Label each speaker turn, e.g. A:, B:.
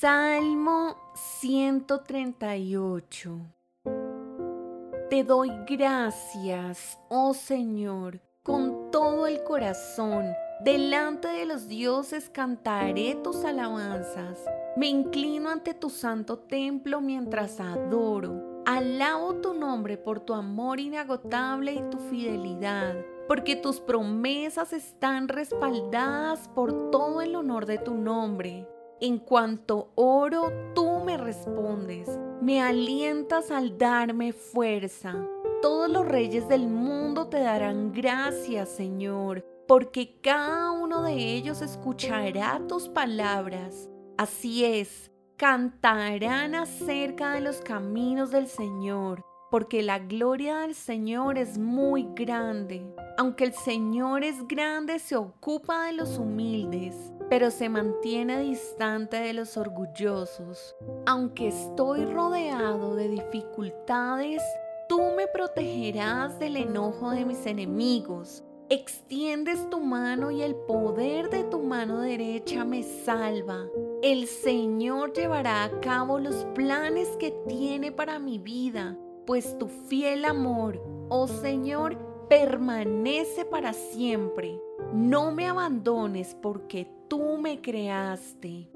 A: Salmo 138 Te doy gracias, oh Señor, con todo el corazón. Delante de los dioses cantaré tus alabanzas. Me inclino ante tu santo templo mientras adoro. Alabo tu nombre por tu amor inagotable y tu fidelidad, porque tus promesas están respaldadas por todo el honor de tu nombre. En cuanto oro, tú me respondes, me alientas al darme fuerza. Todos los reyes del mundo te darán gracias, Señor, porque cada uno de ellos escuchará tus palabras. Así es, cantarán acerca de los caminos del Señor, porque la gloria del Señor es muy grande. Aunque el Señor es grande, se ocupa de los humildes pero se mantiene distante de los orgullosos. Aunque estoy rodeado de dificultades, tú me protegerás del enojo de mis enemigos. Extiendes tu mano y el poder de tu mano derecha me salva. El Señor llevará a cabo los planes que tiene para mi vida, pues tu fiel amor, oh Señor, permanece para siempre. No me abandones porque tú me creaste.